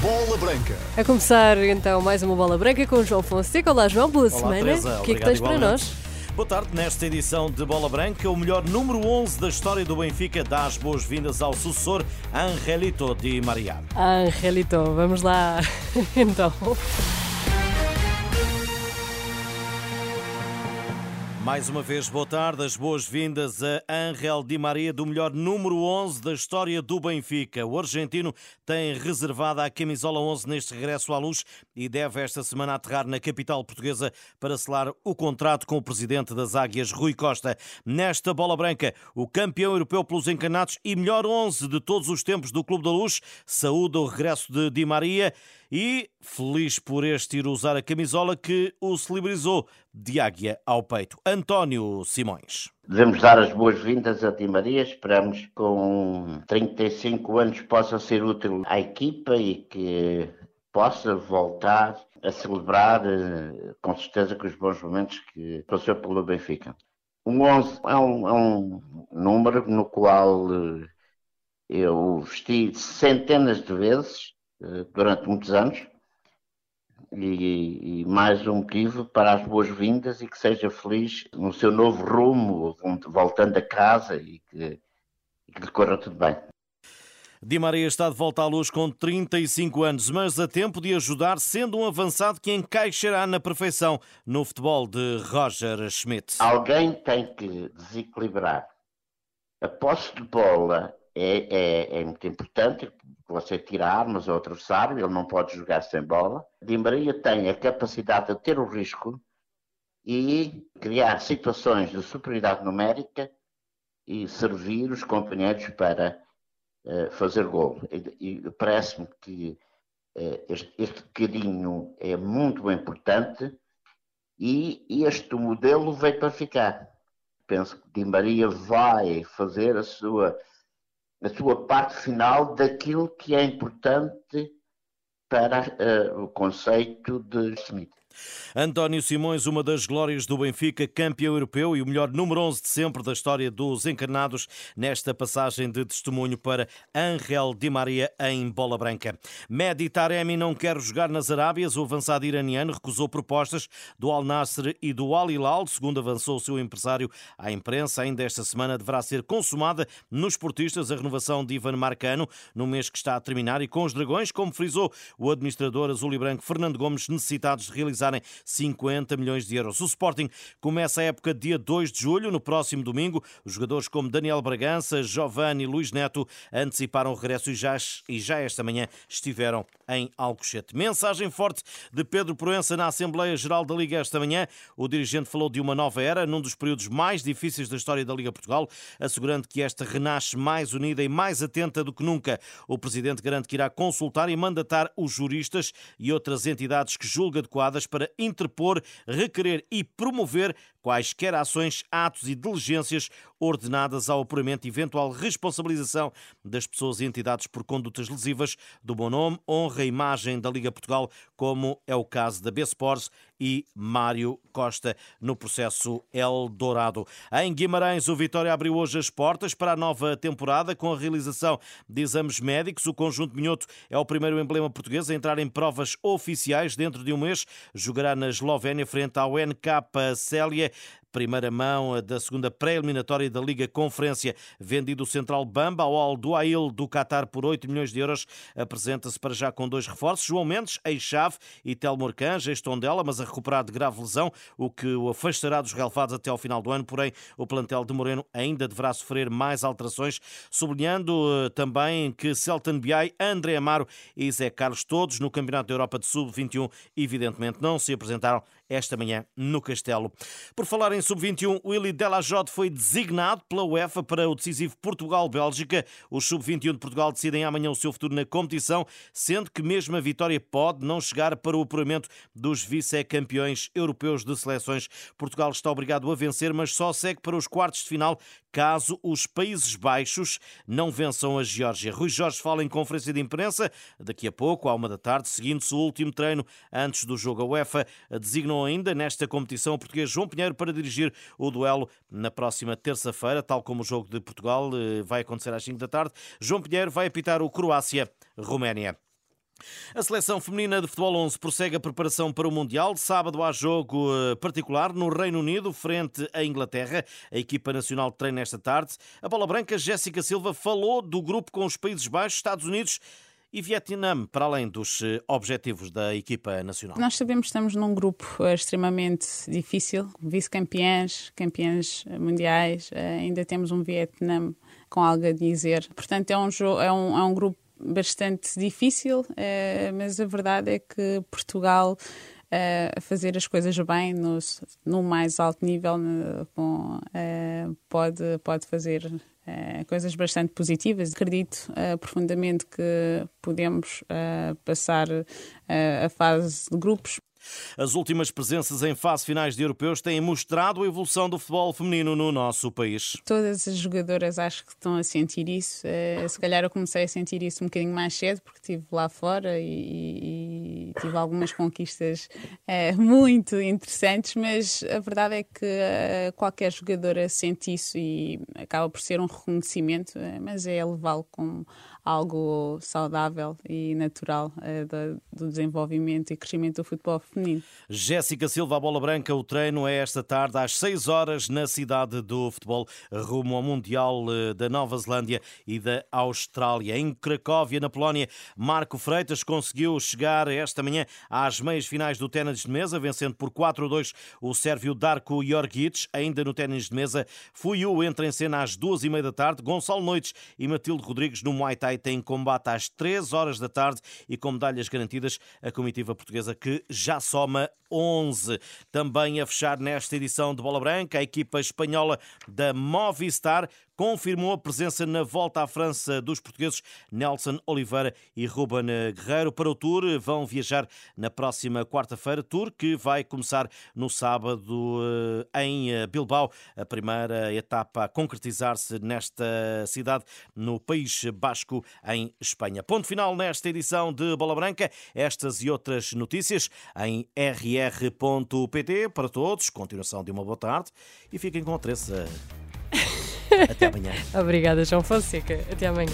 Bola Branca. A começar então mais uma bola branca com o João Fonseca. Olá João, boa Olá, semana. Teresa. o que é que tens para igualmente. nós? Boa tarde, nesta edição de Bola Branca, o melhor número 11 da história do Benfica dá as boas-vindas ao sucessor Angelito Di Maria. Angelito, vamos lá então. Mais uma vez, boa tarde, as boas-vindas a Angel Di Maria, do melhor número 11 da história do Benfica. O argentino tem reservada a camisola 11 neste regresso à luz e deve esta semana aterrar na capital portuguesa para selar o contrato com o presidente das Águias, Rui Costa. Nesta bola branca, o campeão europeu pelos encarnados e melhor 11 de todos os tempos do Clube da Luz, saúda o regresso de Di Maria e feliz por este ir usar a camisola que o celebrizou de águia ao peito. António Simões. Devemos dar as boas-vindas a Di Maria. Esperamos que com 35 anos possa ser útil à equipa e que possa voltar a celebrar, eh, com certeza, com os bons momentos que passou pelo Benfica. O 11 é um, é um número no qual eh, eu vesti centenas de vezes durante muitos anos e, e mais um motivo para as boas-vindas e que seja feliz no seu novo rumo, voltando a casa e que, e que lhe corra tudo bem. Di Maria está de volta à luz com 35 anos, mas a tempo de ajudar, sendo um avançado que encaixará na perfeição no futebol de Roger Schmidt. Alguém tem que desequilibrar. A posse de bola é, é, é muito importante, você tira armas ao adversário, ele não pode jogar sem bola. Di Maria tem a capacidade de ter o risco e criar situações de superioridade numérica e servir os companheiros para eh, fazer gol. E, e parece-me que este, este bocadinho é muito importante e este modelo veio para ficar. Penso que Di Maria vai fazer a sua a sua parte final daquilo que é importante para uh, o conceito de Schmidt. António Simões, uma das glórias do Benfica, campeão europeu e o melhor número 11 de sempre da história dos encarnados, nesta passagem de testemunho para Angel Di Maria em bola branca. Mehdi Taremi não quer jogar nas Arábias. O avançado iraniano recusou propostas do Al Nasser e do Al Hilal, segundo avançou o seu empresário à imprensa. Ainda esta semana deverá ser consumada nos portistas a renovação de Ivan Marcano, no mês que está a terminar, e com os dragões, como frisou o administrador azul e branco Fernando Gomes, necessitados de realizar 50 milhões de euros. O Sporting começa a época dia 2 de julho, no próximo domingo. Os jogadores como Daniel Bragança, Giovanni e Luís Neto anteciparam o regresso e já, e já esta manhã estiveram em Alcochete. Mensagem forte de Pedro Proença na Assembleia Geral da Liga esta manhã. O dirigente falou de uma nova era, num dos períodos mais difíceis da história da Liga Portugal, assegurando que esta renasce mais unida e mais atenta do que nunca. O presidente garante que irá consultar e mandatar os juristas e outras entidades que julga adequadas para interpor, requerer e promover quaisquer ações, atos e diligências ordenadas ao apuramento e eventual responsabilização das pessoas e entidades por condutas lesivas do bom nome, honra e imagem da Liga Portugal, como é o caso da B-Sports e Mário Costa no processo Eldorado. Em Guimarães, o Vitória abriu hoje as portas para a nova temporada com a realização de exames médicos. O conjunto Minhoto é o primeiro emblema português a entrar em provas oficiais dentro de um mês. Jogará na Eslovénia frente ao NK Célia primeira mão da segunda pré-eliminatória da Liga Conferência. Vendido o central Bamba ao Al Duail do Qatar por 8 milhões de euros, apresenta-se para já com dois reforços. João Mendes, ex-chave, e Telmo Arcanja, ex-Tondela, mas a recuperar de grave lesão, o que o afastará dos relevados até ao final do ano. Porém, o plantel de Moreno ainda deverá sofrer mais alterações, sublinhando eh, também que Celton Biai, André Amaro e Zé Carlos, todos no Campeonato da Europa de Sub-21, evidentemente não se apresentaram esta manhã no Castelo. Por falar em Sub-21, Willy Delajote foi designado pela UEFA para o decisivo Portugal-Bélgica. Os Sub-21 de Portugal decidem amanhã o seu futuro na competição, sendo que mesmo a vitória pode não chegar para o apuramento dos vice-campeões europeus de seleções. Portugal está obrigado a vencer, mas só segue para os quartos de final caso os Países Baixos não vençam a Geórgia. Rui Jorge fala em conferência de imprensa daqui a pouco, à uma da tarde, seguindo-se o último treino antes do jogo. A UEFA designou ainda nesta competição o português João Pinheiro para dirigir o duelo na próxima terça-feira, tal como o jogo de Portugal eh, vai acontecer às 5 da tarde. João Pinheiro vai apitar o Croácia-Roménia. A seleção feminina de futebol 11 prossegue a preparação para o Mundial. Sábado há jogo eh, particular no Reino Unido, frente à Inglaterra. A equipa nacional treina esta tarde. A bola branca, Jéssica Silva, falou do grupo com os Países Baixos, Estados Unidos e Vietnã, para além dos eh, objetivos da equipa nacional? Nós sabemos que estamos num grupo eh, extremamente difícil, vice-campeãs, campeãs mundiais, ainda temos um Vietnã com algo a dizer. Portanto, é um, é um, é um grupo bastante difícil, eh, mas a verdade é que Portugal eh, a fazer as coisas bem no, no mais alto nível com, eh, pode, pode fazer coisas bastante positivas. Acredito profundamente que podemos passar a fase de grupos as últimas presenças em fase finais de europeus têm mostrado a evolução do futebol feminino no nosso país. Todas as jogadoras acho que estão a sentir isso. Eh, se calhar eu comecei a sentir isso um bocadinho mais cedo, porque estive lá fora e, e tive algumas conquistas é, muito interessantes, mas a verdade é que eh, qualquer jogadora sente isso e acaba por ser um reconhecimento, mas é levá-lo como algo saudável e natural do, do desenvolvimento e crescimento do futebol feminino. Jéssica Silva, a bola branca, o treino é esta tarde às 6 horas na cidade do futebol, rumo ao Mundial eh, da Nova Zelândia e da Austrália. Em Cracóvia, na Polónia, Marco Freitas conseguiu chegar esta manhã às meias finais do ténis de mesa, vencendo por 4-2 o sérvio Darko Jorgic. Ainda no ténis de mesa, o entra em cena às duas e meia da tarde. Gonçalo Noites e Matilde Rodrigues no Muay Thai têm combate às 3 horas da tarde e com medalhas garantidas a comitiva portuguesa que já soma 11. Também a fechar nesta edição de Bola Branca, a equipa espanhola da Movistar confirmou a presença na volta à França dos portugueses Nelson Oliveira e Ruben Guerreiro para o Tour. Vão viajar na próxima quarta-feira, Tour que vai começar no sábado eh, em eh, Bilbao, a primeira etapa a concretizar-se nesta cidade no País Basco, em Espanha. Ponto final nesta edição de Bola Branca. Estas e outras notícias em rr.pt para todos. Continuação de uma boa tarde e fiquem com a Teresa. Até amanhã. Obrigada, João Fonseca. Até amanhã.